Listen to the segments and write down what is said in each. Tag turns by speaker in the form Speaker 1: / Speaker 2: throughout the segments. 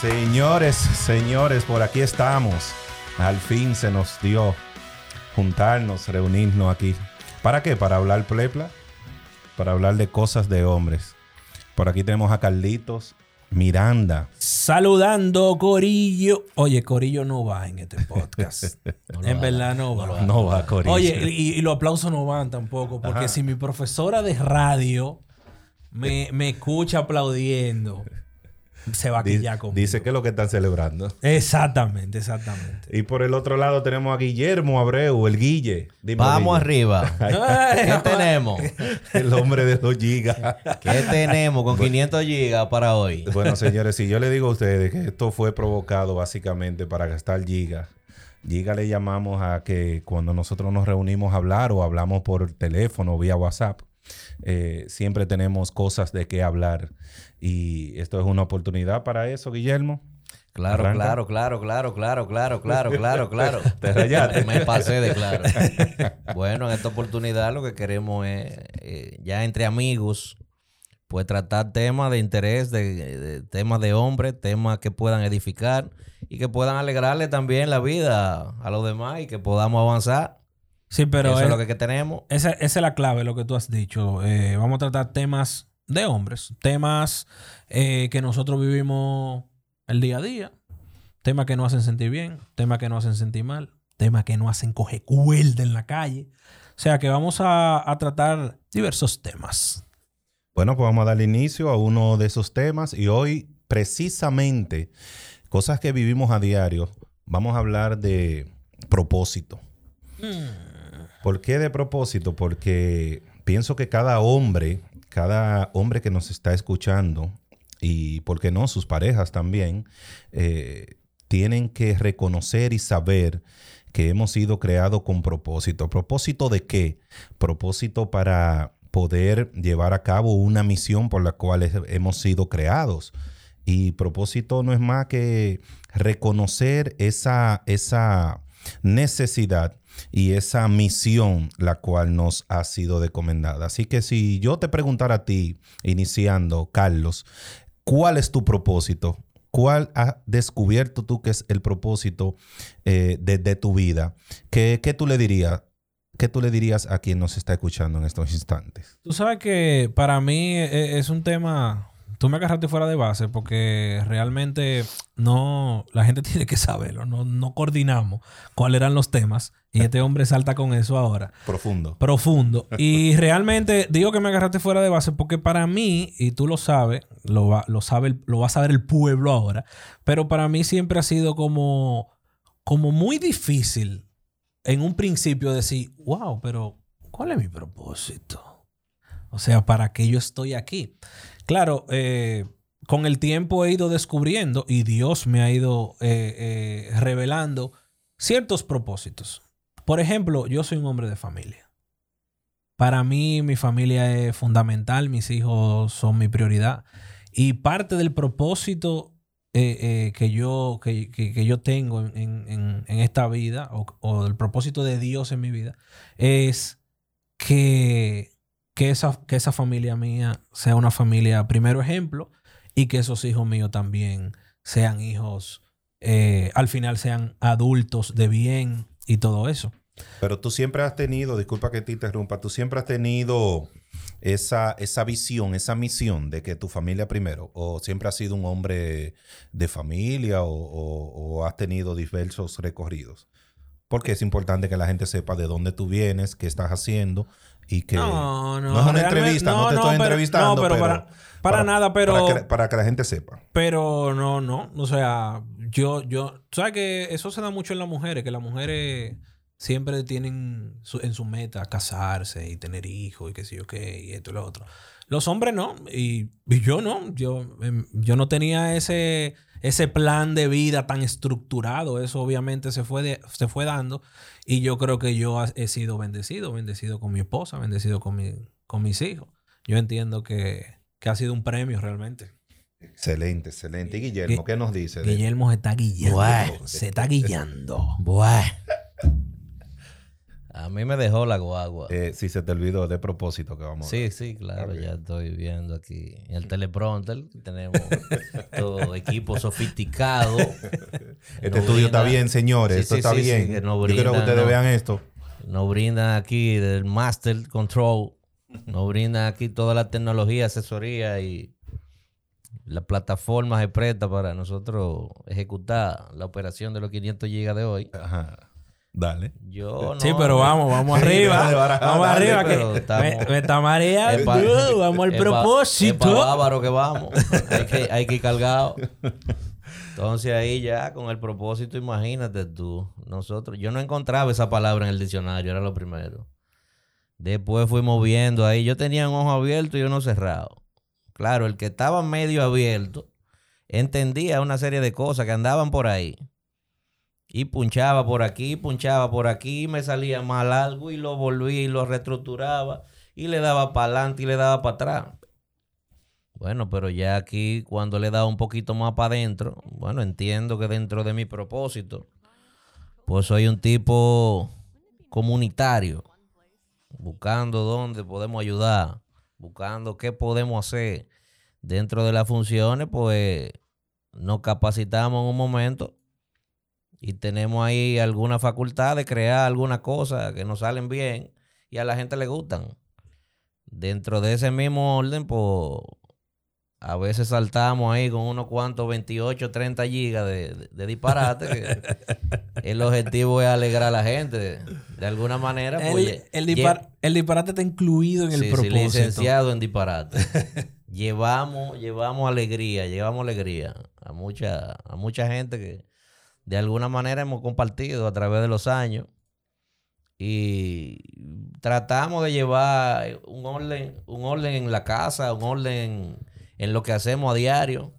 Speaker 1: Señores, señores, por aquí estamos. Al fin se nos dio juntarnos, reunirnos aquí. ¿Para qué? Para hablar plepla, para hablar de cosas de hombres. Por aquí tenemos a Carlitos Miranda.
Speaker 2: Saludando, Corillo. Oye, Corillo no va en este podcast. en verdad no va.
Speaker 1: No va, Corillo.
Speaker 2: Oye, y, y los aplausos no van tampoco, porque
Speaker 1: Ajá.
Speaker 2: si mi profesora de radio me, me escucha aplaudiendo, se va a quillar conmigo.
Speaker 1: dice que es lo que están celebrando.
Speaker 2: Exactamente, exactamente.
Speaker 1: Y por el otro lado tenemos a Guillermo Abreu, el Guille. Dime,
Speaker 3: Vamos
Speaker 1: Guille.
Speaker 3: arriba. ¿Qué tenemos?
Speaker 1: El hombre de los gigas.
Speaker 3: ¿Qué tenemos con 500 gigas para hoy?
Speaker 1: Bueno, señores, si yo le digo a ustedes que esto fue provocado básicamente para gastar giga, giga le llamamos a que cuando nosotros nos reunimos a hablar o hablamos por teléfono o vía WhatsApp, eh, siempre tenemos cosas de qué hablar. Y esto es una oportunidad para eso, Guillermo.
Speaker 3: Claro,
Speaker 1: Arranca.
Speaker 3: claro, claro, claro, claro, claro, claro, claro, claro.
Speaker 1: Te rayaste.
Speaker 3: Me pasé de claro. Bueno, en esta oportunidad lo que queremos es, eh, ya entre amigos, pues tratar temas de interés, de, de- temas de hombre, temas que puedan edificar y que puedan alegrarle también la vida a los demás y que podamos avanzar.
Speaker 2: Sí, pero
Speaker 3: Eso es
Speaker 2: es-
Speaker 3: lo que, que tenemos.
Speaker 2: esa, esa es la clave, lo que tú has dicho. Eh, vamos a tratar temas de hombres, temas eh, que nosotros vivimos el día a día, temas que nos hacen sentir bien, temas que nos hacen sentir mal, temas que nos hacen coger cuerda en la calle. O sea que vamos a, a tratar diversos temas.
Speaker 1: Bueno, pues vamos a darle inicio a uno de esos temas y hoy precisamente cosas que vivimos a diario, vamos a hablar de propósito. ¿Por qué de propósito? Porque pienso que cada hombre, cada hombre que nos está escuchando y, ¿por qué no?, sus parejas también, eh, tienen que reconocer y saber que hemos sido creados con propósito. ¿Propósito de qué? Propósito para poder llevar a cabo una misión por la cual hemos sido creados. Y propósito no es más que reconocer esa, esa necesidad y esa misión la cual nos ha sido recomendada. Así que si yo te preguntara a ti, iniciando, Carlos, ¿cuál es tu propósito? ¿Cuál has descubierto tú que es el propósito eh, de, tu vida? ¿Qué, qué tú le dirías? ¿Qué tú le dirías a quien nos está escuchando en estos instantes?
Speaker 2: Tú sabes que para mí e- es un tema. Tú me agarraste fuera de base porque realmente no. La gente tiene que saberlo. No, no coordinamos cuáles eran los temas. Y este hombre salta con eso ahora.
Speaker 1: Profundo.
Speaker 2: Profundo. Y realmente digo que me agarraste fuera de base porque para mí, y tú lo sabes, lo va, lo sabe, lo va a saber el pueblo ahora. Pero para mí siempre ha sido como, como muy difícil en un principio decir, wow, pero ¿cuál es mi propósito? O sea, ¿para qué yo estoy aquí? Claro, eh, con el tiempo he ido descubriendo y Dios me ha ido eh, eh, revelando ciertos propósitos. Por ejemplo, yo soy un hombre de familia. Para mí, mi familia es fundamental, mis hijos son mi prioridad. Y parte del propósito que, yo, que, que- yo tengo en, en- en- esta vida, o, o el propósito de Dios en mi vida, es que, que, esa, que esa familia mía sea una familia primero ejemplo y que esos hijos míos también sean hijos, eh, al final sean adultos de bien y todo eso.
Speaker 1: Pero tú siempre has tenido, disculpa que te interrumpa, tú siempre has tenido esa, esa visión, esa misión de que tu familia primero, o siempre has sido un hombre de familia o, o- o has tenido diversos recorridos. Porque es importante que la gente sepa de dónde tú vienes, qué estás haciendo y que...
Speaker 2: No, no.
Speaker 1: No es una entrevista, no te estoy
Speaker 2: pero-
Speaker 1: entrevistando,
Speaker 2: No, pero,
Speaker 1: pero-
Speaker 2: para, para nada, pero.
Speaker 1: Para que, para que la gente sepa.
Speaker 2: Pero no, no. O sea, yo, yo. ¿Sabes que eso se da mucho en las mujeres? Que las mujeres siempre tienen su- en su meta casarse y tener hijos y qué sé yo qué, y esto y lo otro. Los hombres no. Y, y yo no. Yo, em, yo no tenía ese, ese plan de vida tan estructurado. Eso obviamente se fue, de- se fue dando. Y yo creo que yo he sido bendecido. Bendecido con mi esposa, bendecido con, mi, con mis hijos. Yo entiendo que, que ha sido un premio realmente.
Speaker 1: Excelente, excelente. Y Guillermo,
Speaker 2: Gui-
Speaker 1: ¿qué nos dice?
Speaker 2: Guillermo se está guillando. Se está guillando.
Speaker 3: Bueno. A mí me dejó la guagua.
Speaker 1: Eh, si se te olvidó de propósito que vamos a
Speaker 3: Sí, sí, claro, ya estoy viendo aquí en el teleprompter. Tenemos todo equipo sofisticado.
Speaker 1: Este estudio está bien, señores.
Speaker 3: Sí,
Speaker 1: esto
Speaker 3: sí,
Speaker 1: está
Speaker 3: sí,
Speaker 1: bien.
Speaker 3: sí, nos
Speaker 1: Yo quiero que ustedes
Speaker 3: ¿no?
Speaker 1: vean esto.
Speaker 3: Nos brindan aquí del Master Control. Nos brindan aquí toda la tecnología, asesoría y la plataforma se presta para nosotros ejecutar la operación de los 500 gigas de hoy.
Speaker 1: Ajá. Dale.
Speaker 3: Yo no.
Speaker 2: Sí, pero vamos, vamos arriba. vamos arriba, que
Speaker 3: estamos-
Speaker 2: me, me está mareando.
Speaker 3: Pa-
Speaker 2: vamos al propósito.
Speaker 3: Pa' bárbaro que vamos. hay, que, hay que ir cargado. Entonces ahí ya con el propósito, imagínate tú. Nosotros, yo no encontraba esa palabra en el diccionario, era lo primero. Después fuimos viendo ahí. Yo tenía un ojo abierto y uno cerrado. Claro, el que estaba medio abierto entendía una serie de cosas que andaban por ahí. Y punchaba por aquí, punchaba por aquí, me salía mal algo y lo volvía y lo reestructuraba y le daba para adelante y le daba para atrás. Bueno, pero ya aquí cuando le daba un poquito más para adentro, bueno, entiendo que dentro de mi propósito, pues soy un tipo comunitario, buscando dónde podemos ayudar, buscando qué podemos hacer dentro de las funciones, pues nos capacitamos en un momento y tenemos ahí alguna facultad de crear algunas cosas que nos salen bien y a la gente le gustan. Dentro de ese mismo orden, pues a veces saltamos ahí con unos cuantos 28, 30 gigas de, de- de disparate. que el objetivo es alegrar a la gente. De, alguna manera,
Speaker 2: El,
Speaker 3: pues.
Speaker 2: el
Speaker 3: lle-
Speaker 2: dispar- el disparate está incluido en el
Speaker 3: Sí, sí,
Speaker 2: propósito.
Speaker 3: licenciado en disparate. llevamos, llevamos alegría, llevamos alegría a mucha, a mucha gente que de alguna manera hemos compartido a través de los años. Y tratamos de llevar un orden, un orden en la casa, un orden en lo que hacemos a diario.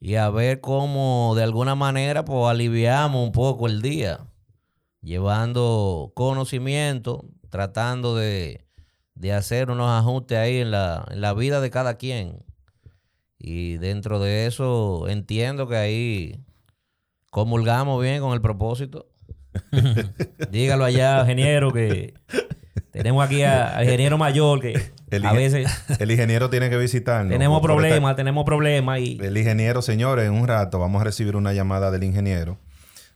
Speaker 3: Y a ver cómo de alguna manera pues aliviamos un poco el día llevando conocimiento, tratando de, de hacer unos ajustes ahí en la, en la vida de cada quien. Y dentro de eso entiendo que ahí comulgamos bien con el propósito. Dígalo allá, ingeniero, que tenemos aquí a- al ingeniero mayor que
Speaker 1: El
Speaker 3: a veces
Speaker 1: El ingeniero tiene que visitarnos.
Speaker 3: tenemos
Speaker 1: esta-
Speaker 3: problemas, tenemos problemas y
Speaker 1: El ingeniero, señores, en un rato vamos a recibir una llamada del ingeniero,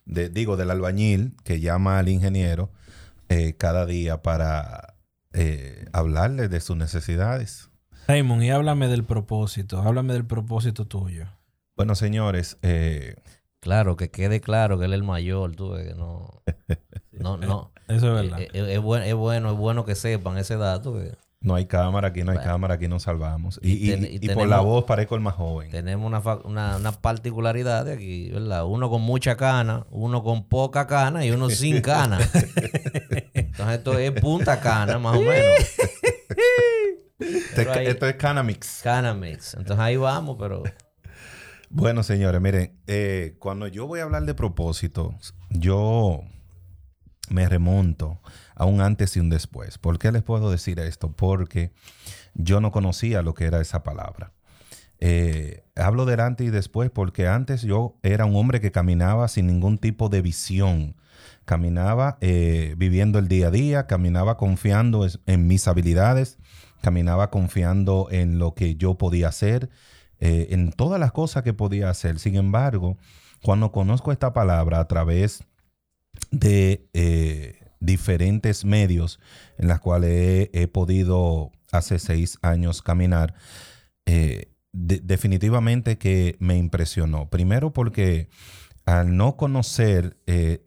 Speaker 1: de, digo, del albañil, que llama al ingeniero eh, cada día para eh, hablarle de sus necesidades.
Speaker 2: Raymond, y háblame del propósito. Háblame del propósito tuyo.
Speaker 1: Bueno, señores, eh,
Speaker 3: claro, que quede claro que él es el mayor, tú ves que no, no, no.
Speaker 2: Eso es verdad.
Speaker 3: Eh, eh, es, buen- es bueno, es bueno que sepan ese dato. que
Speaker 1: no hay cámara, aquí no hay cámara, aquí nos salvamos. Y,
Speaker 3: Y ten-
Speaker 1: y- por la voz parezco el más joven.
Speaker 3: tenemos una, una, una particularidad de aquí, ¿verdad? Uno con mucha cana, uno con poca cana y uno sin cana. Entonces esto es punta cana, más o menos.
Speaker 1: Este-
Speaker 3: ahí-
Speaker 1: esto es Canamix.
Speaker 3: Cana mix. Entonces ahí vamos, pero
Speaker 1: Bueno, señores, miren, eh, cuando yo voy a hablar de propósitos, yo me remonto a un antes y un después. ¿Por qué les puedo decir esto? Porque yo no conocía lo que era esa palabra. Eh, hablo del antes y después porque antes yo era un hombre que caminaba sin ningún tipo de visión. Caminaba eh, viviendo el día a día, caminaba confiando en mis habilidades, caminaba confiando en lo que yo podía hacer, eh, en todas las cosas que podía hacer. Sin embargo, cuando conozco esta palabra a través de eh, diferentes medios en las cuales he, podido hace seis años caminar, eh, de- definitivamente que me impresionó. Primero porque al no conocer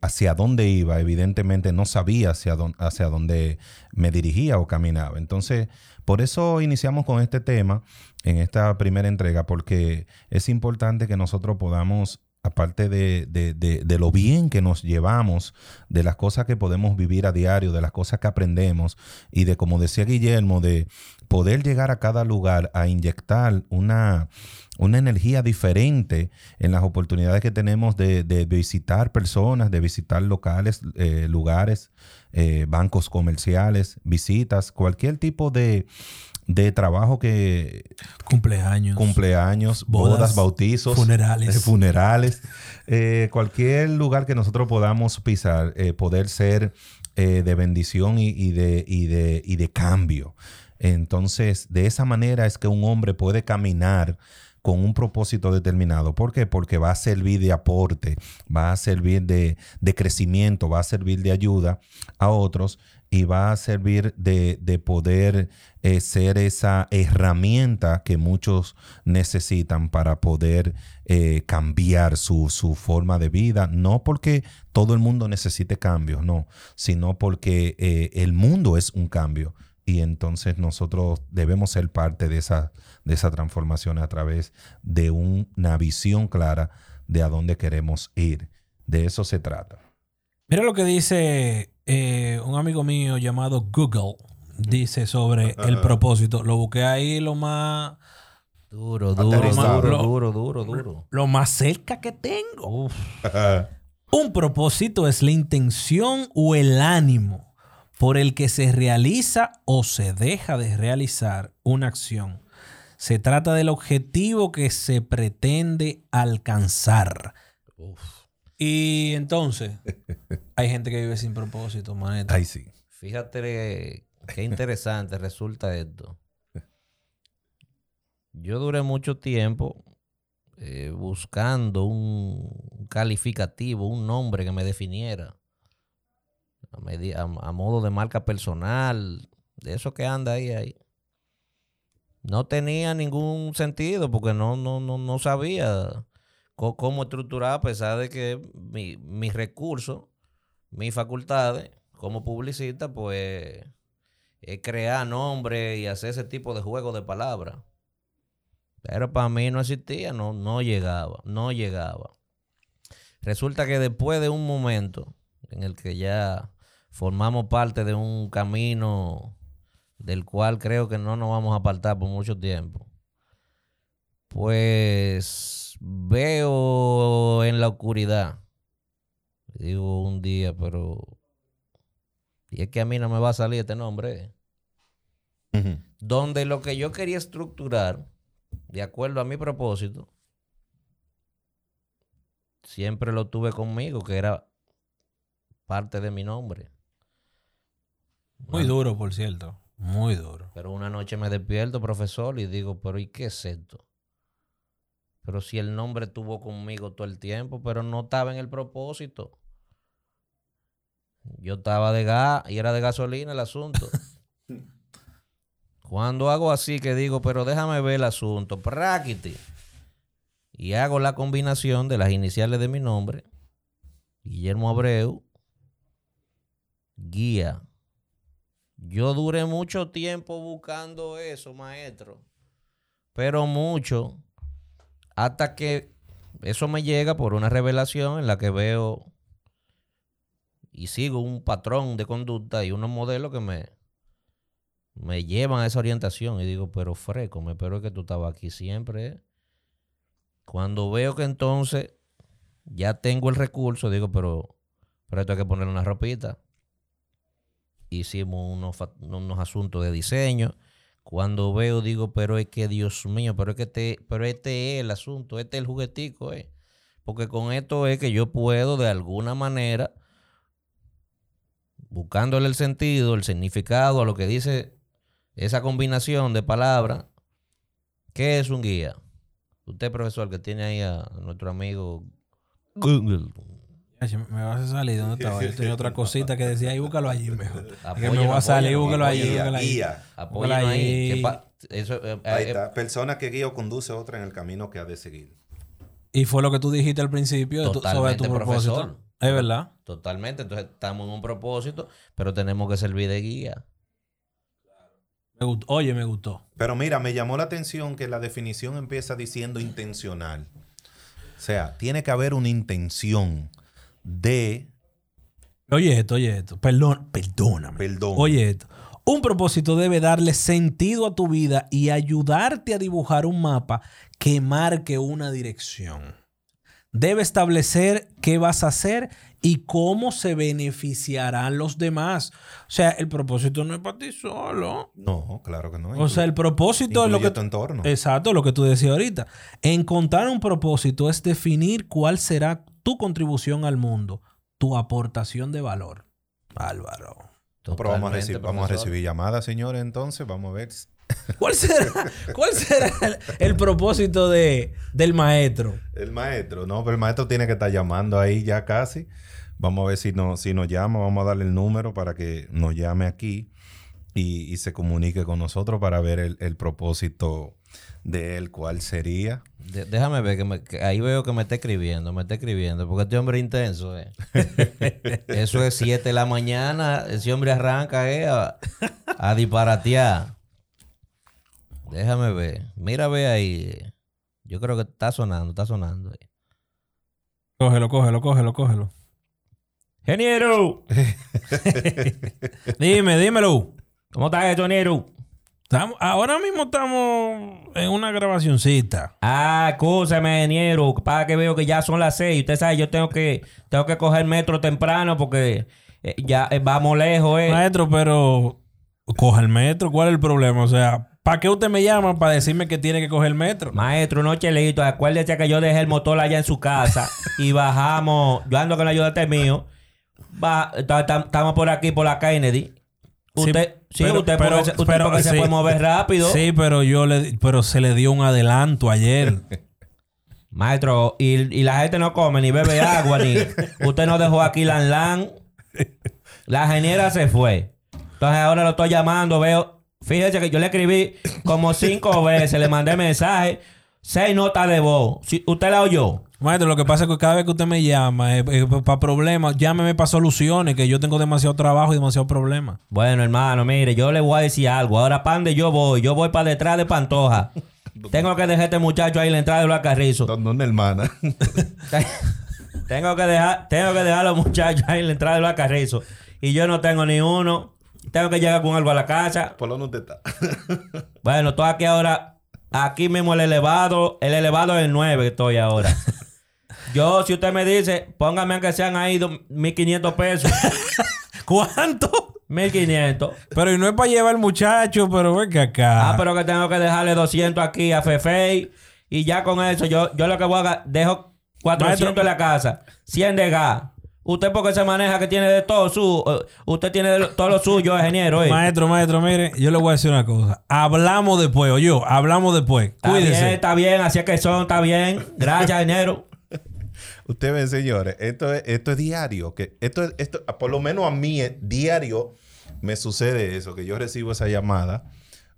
Speaker 1: hacia dónde iba, evidentemente no sabía hacia dónde, hacia dónde me dirigía o caminaba. Entonces, por eso iniciamos con este tema en esta primera entrega, porque es importante que nosotros podamos, aparte de, de- de- de lo bien que nos llevamos, de las cosas que podemos vivir a diario, de las cosas que aprendemos y de, como decía Guillermo, de poder llegar a cada lugar a inyectar una, una energía diferente en las oportunidades que tenemos de, visitar personas, de visitar locales, eh, lugares, eh, bancos comerciales, visitas, cualquier tipo de, de trabajo que
Speaker 2: Cumpleaños.
Speaker 1: cumpleaños, bodas,
Speaker 2: Bodas,
Speaker 1: bautizos,
Speaker 2: funerales.
Speaker 1: eh, funerales, eh, cualquier lugar que nosotros podamos pisar, eh, poder ser de bendición y, y de, y, de, y de cambio. Entonces, de esa manera es que un hombre puede caminar con un propósito determinado. ¿Por qué? Porque va a servir de aporte, va a servir de, de crecimiento, va a servir de ayuda a otros y va a servir de, de poder eh, ser esa herramienta que muchos necesitan para poder eh, cambiar su, su, forma de vida. No porque todo el mundo necesite cambios, no, sino porque eh, el mundo es un cambio y entonces nosotros debemos ser parte de esa, de esa transformación a través de una visión clara de a dónde queremos ir. De eso se trata.
Speaker 2: Mira lo que dice eh, un amigo mío llamado Google. Dice sobre el propósito. Lo busqué ahí lo más...
Speaker 3: Duro, duro, duro, duro, duro, duro.
Speaker 2: Lo más cerca que tengo. un propósito es la intención o el ánimo por el que se realiza o se deja de realizar una acción. Se trata del objetivo que se pretende alcanzar. Y entonces, hay gente que vive sin propósito, maneta.
Speaker 1: Ay, sí.
Speaker 3: Fíjate qué interesante resulta esto. Yo duré mucho tiempo eh, buscando un calificativo, un nombre que me definiera a, modo de marca personal, de eso que anda ahí, ahí. No tenía ningún sentido porque no, no, no, no sabía cómo estructurar a pesar de que mis recursos, mis facultades como publicista, pues es crear nombres y hacer ese tipo de juego de palabras. Pero para mí no existía, no, no llegaba, no llegaba. Resulta que después de un momento en el que ya formamos parte de un camino del cual creo que no nos vamos a apartar por mucho tiempo. Pues veo en la oscuridad, digo un día, pero... Y es que a mí no me va a salir este nombre. Donde lo que yo quería estructurar, de acuerdo a mi propósito, siempre lo tuve conmigo, que era parte de mi nombre.
Speaker 2: Muy duro, por cierto. Muy duro.
Speaker 3: Pero una noche me despierto, profesor, y digo, pero ¿y qué es esto? Pero si el nombre estuvo conmigo todo el tiempo, pero no estaba en el propósito. Yo estaba de gas y era de gasolina el asunto. Cuando hago así que digo, pero déjame ver el asunto, prácti. Y hago la combinación de las iniciales de mi nombre, Guillermo Abreu, guía yo duré mucho tiempo buscando eso, maestro. Pero mucho. Hasta que eso me llega por una revelación en la que veo y sigo un patrón de conducta y unos modelos que me, me llevan a esa orientación. Y digo, pero freco, me espero que tú estabas aquí siempre. ¿eh? Cuando veo que entonces ya tengo el recurso, digo, pero, pero esto hay que ponerle una ropita hicimos unos, asuntos de diseño. Cuando veo, digo, pero es que Dios mío, pero es que este, pero este es el asunto, este es el juguetico, eh. Porque con esto es que yo puedo de alguna manera, buscándole el sentido, el significado a lo que dice esa combinación de palabras, ¿qué es un guía? Usted, profesor, que tiene ahí a nuestro amigo
Speaker 2: me vas a salir, ¿dónde estaba? Yo tenía otra cosita que decía, ahí búscalo allí mejor. que me voy a salir, búscalo allí, búscalo allí.
Speaker 1: Ahí. Eso, eh, ahí eh, está. Persona que guía o conduce a otra en el camino que ha de seguir.
Speaker 2: Y fue lo que tú dijiste al principio sobre tu propósito. Profesor. Es verdad.
Speaker 3: Totalmente. Entonces estamos en un propósito, pero tenemos que servir de guía.
Speaker 2: Oye, me gustó.
Speaker 1: Pero mira, me llamó la atención que la definición empieza diciendo intencional. O sea, tiene que haber una intención de...
Speaker 2: Oye esto, oye esto. Perdón, perdóname.
Speaker 1: Perdón.
Speaker 2: Oye esto. Un propósito debe darle sentido a tu vida y ayudarte a dibujar un mapa que marque una dirección. Debe establecer qué vas a hacer y cómo se beneficiarán los demás. O sea, el propósito no es para ti solo.
Speaker 1: No, claro que no.
Speaker 2: O sea, el propósito es lo que...
Speaker 1: tu entorno.
Speaker 2: Exacto, lo que tú decías ahorita. Encontrar un propósito es definir cuál será tu contribución al mundo, tu aportación de valor. Álvaro.
Speaker 1: No, pero vamos a, recibir, vamos a recibir llamadas, señores, entonces. Vamos a ver.
Speaker 2: ¿Cuál será, cuál será el, el propósito de, del maestro?
Speaker 1: El maestro, no, pero el maestro tiene que estar llamando ahí ya casi. Vamos a ver si, no, si nos llama, vamos a darle el número para que nos llame aquí y, y se comunique con nosotros para ver el, el propósito de él, cuál sería.
Speaker 3: De- déjame ver, que, me- que ahí veo que me está escribiendo, me está escribiendo, porque este hombre es intenso, eh. Eso es 7 de la mañana, ese hombre arranca, eh, a, a disparatear. Déjame ver, mira, ve ahí. Yo creo que está sonando, está sonando. ahí.
Speaker 2: Cógelo, cógelo, cógelo, cógelo.
Speaker 3: ¡Geniero!
Speaker 2: Dime, dímelo.
Speaker 3: ¿Cómo estás, ingeniero?
Speaker 2: Estamos- ahora mismo estamos en una grabacioncita.
Speaker 3: Ah, escúchame, ingeniero, para que veo que ya son las seis. Usted sabe, yo tengo que, tengo que coger metro temprano porque eh, ya eh, vamos lejos, eh.
Speaker 2: Maestro, pero coja el metro. ¿Cuál es el problema? O sea, ¿para qué usted me llama para decirme que tiene que coger el metro?
Speaker 3: Maestro, no chelito, acuérdese que yo dejé el motor allá en su casa y bajamos, yo ando con el ayudante mío. Va, ta- ta- estamos por aquí, por la Kennedy. Usted, sí,
Speaker 2: pero-
Speaker 3: usted,
Speaker 2: pero-
Speaker 3: usted
Speaker 2: pero-
Speaker 3: porque se
Speaker 2: sí.
Speaker 3: puede mover rápido.
Speaker 2: Sí, pero yo le, pero se le dio un adelanto ayer.
Speaker 3: Maestro, y, y la gente no come ni bebe agua, ni. Usted no dejó aquí la lan. La geniera se fue. Entonces ahora lo estoy llamando, veo. Fíjese que yo le escribí como cinco veces, le mandé mensaje, seis notas de voz. Si, ¿Usted la oyó?
Speaker 2: Maestro, lo que pasa es que cada vez que usted me llama para problemas, llámeme para soluciones, que yo tengo demasiado trabajo y demasiado problema.
Speaker 3: Bueno, hermano, mire, yo le voy a decir algo. Ahora, ¿para dónde yo voy? Yo voy para detrás de Pantoja. Tengo que dejar a este muchacho ahí en la entrada de los Carrizo.
Speaker 1: Donde una hermana.
Speaker 3: tengo que dejar, tengo que dejar a los muchachos ahí en la entrada de los Carrizo. Y yo no tengo ni uno. Tengo que llegar con algo a la casa.
Speaker 1: ¿Por usted está?
Speaker 3: Bueno, estoy aquí ahora. Aquí mismo el elevado. El elevado es el 9 que estoy ahora. Yo, si usted me dice, póngame aunque sean ahí dos- 1500 pesos.
Speaker 2: ¿Cuánto?
Speaker 3: 1500.
Speaker 2: Pero y no es para llevar al muchacho, pero ven que acá.
Speaker 3: Ah, pero que tengo que dejarle 200 aquí a Fefe. Y ya con eso, yo, yo lo que voy a dejo 400
Speaker 2: Maestro.
Speaker 3: en la casa, 100 de gas. Usted porque se maneja que tiene de todo su... eh, usted tiene de lo- todo lo suyo, ingeniero. ¿eh?
Speaker 2: Maestro, maestro, mire, yo le voy a decir una cosa. Hablamos después, o yo, hablamos después.
Speaker 3: Está bien,
Speaker 2: Cuídese.
Speaker 3: está bien, así es que son, está bien. Gracias, ingeniero.
Speaker 1: Ustedes ven, señores, esto es, esto es diario. Que esto, es- esto, por lo menos a mí, eh, diario, me sucede eso, que yo recibo esa llamada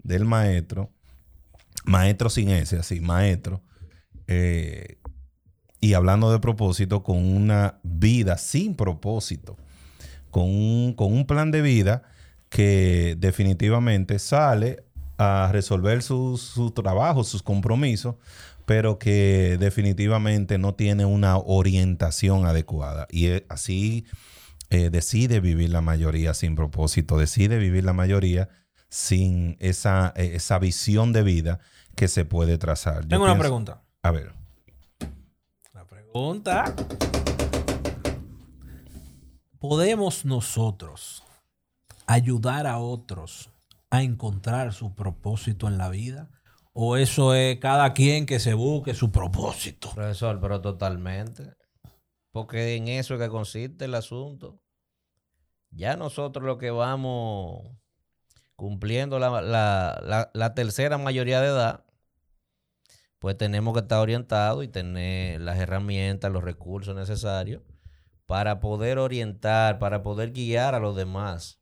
Speaker 1: del maestro, maestro sin ese, así, maestro, eh, y hablando de propósito, con una vida sin propósito, con un, con un plan de vida que definitivamente sale a resolver sus su trabajo, sus compromisos, pero que definitivamente no tiene una orientación adecuada. Y eh, así eh, decide vivir la mayoría sin propósito, decide vivir la mayoría sin esa, eh, esa visión de vida que se puede trazar. Yo
Speaker 2: Tengo una pregunta.
Speaker 1: A ver.
Speaker 2: Pregunta. ¿Podemos nosotros ayudar a otros a encontrar su propósito en la vida? ¿O eso es cada quien que se busque su propósito?
Speaker 3: Profesor, pero totalmente. Porque en eso es que consiste el asunto. Ya nosotros lo que vamos cumpliendo la- la- la tercera mayoría de edad, pues tenemos que estar orientados y tener las herramientas, los recursos necesarios para poder orientar, para poder guiar a los demás.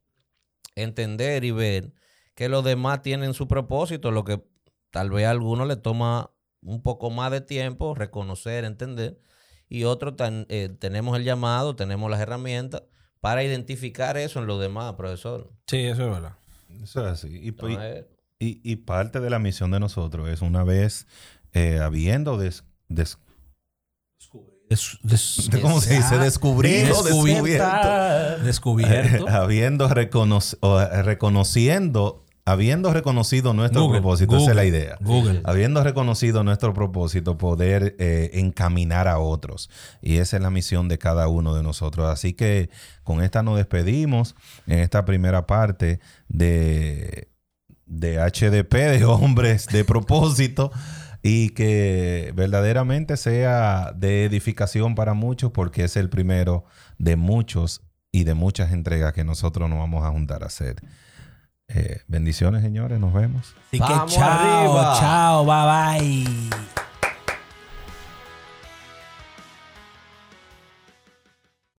Speaker 3: Entender y ver que los demás tienen su propósito, lo que tal vez a algunos le toma un poco más de tiempo reconocer, entender, y otros tan- eh, tenemos el llamado, tenemos las herramientas para identificar eso en los demás, profesor.
Speaker 2: Sí, eso es verdad.
Speaker 1: Eso es así. Y, y-
Speaker 3: Entonces,
Speaker 1: y- y parte de la misión de nosotros es una vez eh, habiendo des- des-
Speaker 2: Des- des-
Speaker 1: ¿Cómo se dice? Descubrido, descubierto.
Speaker 2: descubierto.
Speaker 1: habiendo reconoc- o, eh, reconociendo, habiendo reconocido nuestro
Speaker 2: Google,
Speaker 1: propósito, esa es la idea.
Speaker 2: Google.
Speaker 1: Habiendo reconocido nuestro propósito, poder eh, encaminar a otros. Y esa es la misión de cada uno de nosotros. Así que con esta nos despedimos en esta primera parte de, de HDP, de hombres de propósito. Y que verdaderamente sea de edificación para muchos, porque es el primero de muchos y de muchas entregas que nosotros nos vamos a juntar a hacer. Eh, bendiciones, señores. Nos vemos.
Speaker 2: Así que
Speaker 3: Vamos
Speaker 2: chao,
Speaker 3: arriba.
Speaker 2: chao, bye bye.